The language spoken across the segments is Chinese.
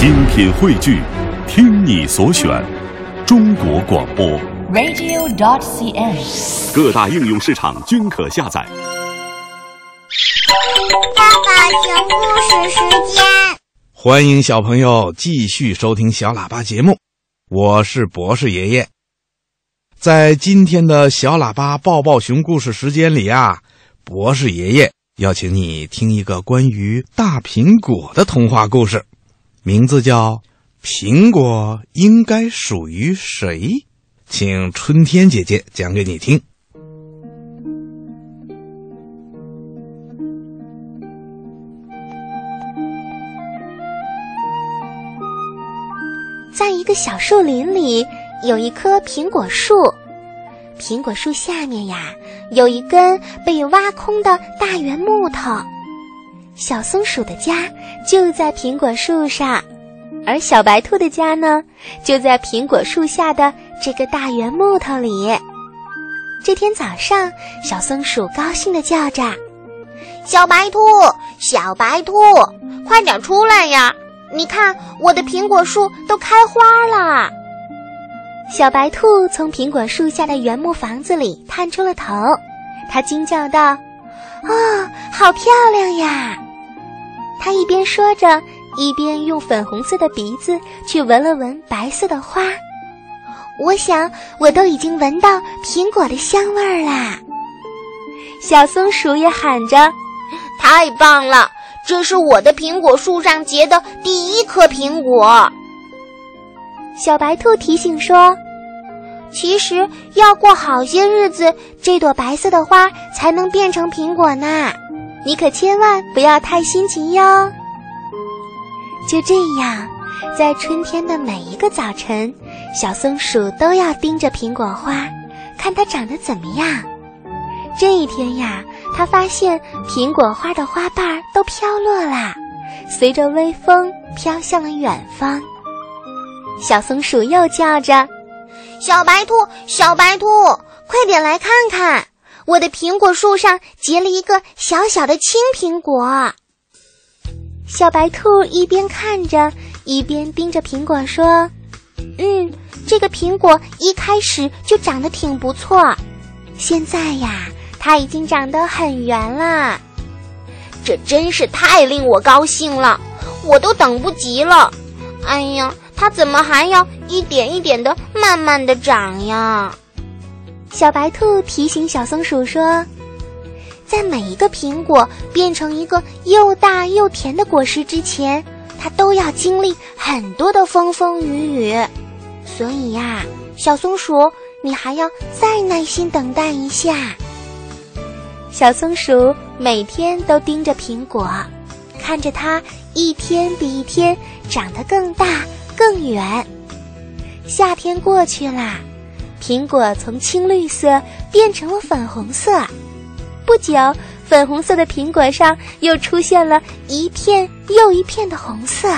精品汇聚，听你所选，中国广播。radio.cn。各大应用市场均可下载。爸爸讲故事时间。欢迎小朋友继续收听小喇叭节目，我是博士爷爷。在今天的小喇叭抱抱熊故事时间里啊，博士爷爷要请你听一个关于大苹果的童话故事，名字叫《苹果应该属于谁》，请春天姐姐讲给你听。在一个小树林里，有一棵苹果树。苹果树下面呀，有一根被挖空的大圆木头。小松鼠的家就在苹果树上，而小白兔的家呢，就在苹果树下的这个大圆木头里。这天早上，小松鼠高兴地叫着：“小白兔，小白兔，快点出来呀！你看，我的苹果树都开花了。”小白兔从苹果树下的圆木房子里探出了头，它惊叫道：“哦，好漂亮呀！”它一边说着，一边用粉红色的鼻子去闻了闻白色的花。我想，我都已经闻到苹果的香味儿啦。小松鼠也喊着：“太棒了！这是我的苹果树上结的第一颗苹果。”小白兔提醒说：“其实要过好些日子，这朵白色的花才能变成苹果呢。你可千万不要太心急哟。”就这样，在春天的每一个早晨，小松鼠都要盯着苹果花，看它长得怎么样。这一天呀，它发现苹果花的花瓣都飘落啦，随着微风飘向了远方。小松鼠又叫着：“小白兔，小白兔，快点来看看，我的苹果树上结了一个小小的青苹果。”小白兔一边看着，一边盯着苹果说：“嗯，这个苹果一开始就长得挺不错，现在呀，它已经长得很圆了。这真是太令我高兴了，我都等不及了。哎呀！”它怎么还要一点一点的慢慢的长呀？小白兔提醒小松鼠说：“在每一个苹果变成一个又大又甜的果实之前，它都要经历很多的风风雨雨。所以呀，小松鼠，你还要再耐心等待一下。”小松鼠每天都盯着苹果，看着它一天比一天长得更大。更远。夏天过去啦，苹果从青绿色变成了粉红色。不久，粉红色的苹果上又出现了一片又一片的红色。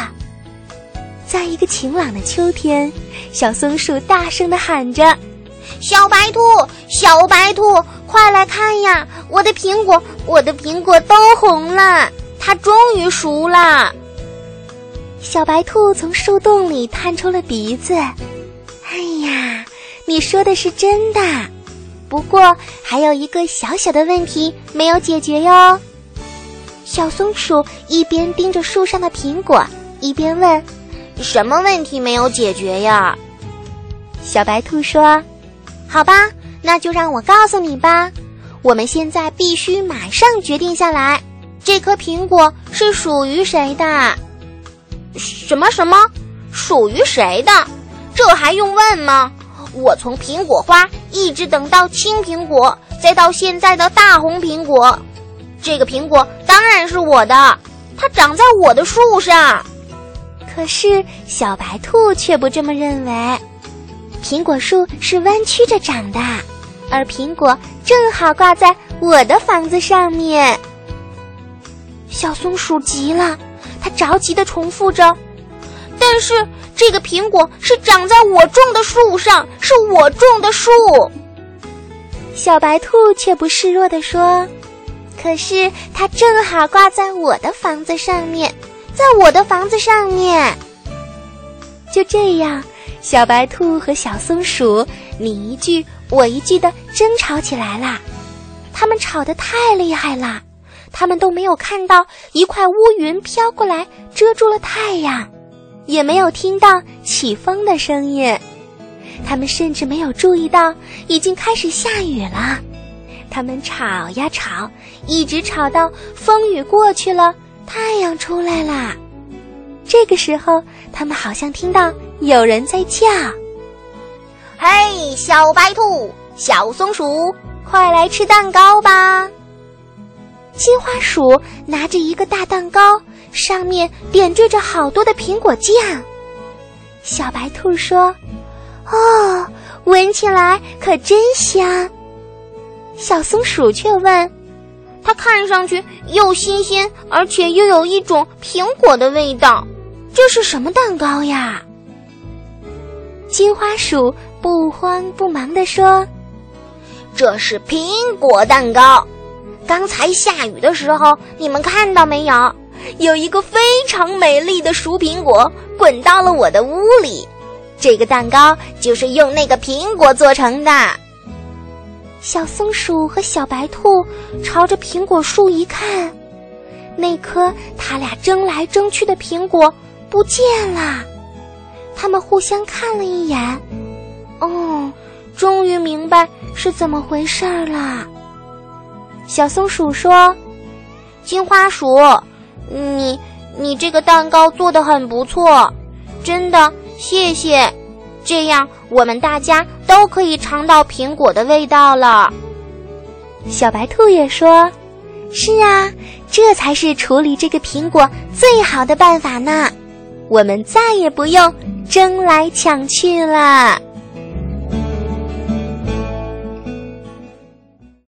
在一个晴朗的秋天，小松鼠大声地喊着：“小白兔，小白兔，快来看呀！我的苹果，我的苹果都红了，它终于熟了。”小白兔从树洞里探出了鼻子，“哎呀，你说的是真的，不过还有一个小小的问题没有解决哟。”小松鼠一边盯着树上的苹果，一边问：“什么问题没有解决呀？”小白兔说：“好吧，那就让我告诉你吧。我们现在必须马上决定下来，这颗苹果是属于谁的。”什么什么，属于谁的？这还用问吗？我从苹果花一直等到青苹果，再到现在的大红苹果，这个苹果当然是我的，它长在我的树上。可是小白兔却不这么认为，苹果树是弯曲着长的，而苹果正好挂在我的房子上面。小松鼠急了。他着急地重复着：“但是这个苹果是长在我种的树上，是我种的树。”小白兔却不示弱地说：“可是它正好挂在我的房子上面，在我的房子上面。”就这样，小白兔和小松鼠你一句我一句的争吵起来啦。他们吵得太厉害了，他们都没有看到一块乌云飘过来遮住了太阳，也没有听到起风的声音。他们甚至没有注意到已经开始下雨了。他们吵呀吵，一直吵到风雨过去了，太阳出来了。这个时候，他们好像听到有人在叫：“嘿，小白兔，小松鼠，快来吃蛋糕吧！”金花鼠拿着一个大蛋糕，上面点缀着好多的苹果酱。小白兔说：“哦，闻起来可真香。”小松鼠却问：“它看上去又新鲜，而且又有一种苹果的味道。”这是什么蛋糕呀？金花鼠不慌不忙地说：“这是苹果蛋糕。刚才下雨的时候，你们看到没有？有一个非常美丽的熟苹果滚到了我的屋里。这个蛋糕就是用那个苹果做成的。”小松鼠和小白兔朝着苹果树一看，那颗他俩争来争去的苹果。不见了，他们互相看了一眼，哦，终于明白是怎么回事了。小松鼠说：“金花鼠，你你这个蛋糕做的很不错，真的谢谢。这样我们大家都可以尝到苹果的味道了。”小白兔也说：“是啊，这才是处理这个苹果最好的办法呢。”我们再也不用争来抢去了。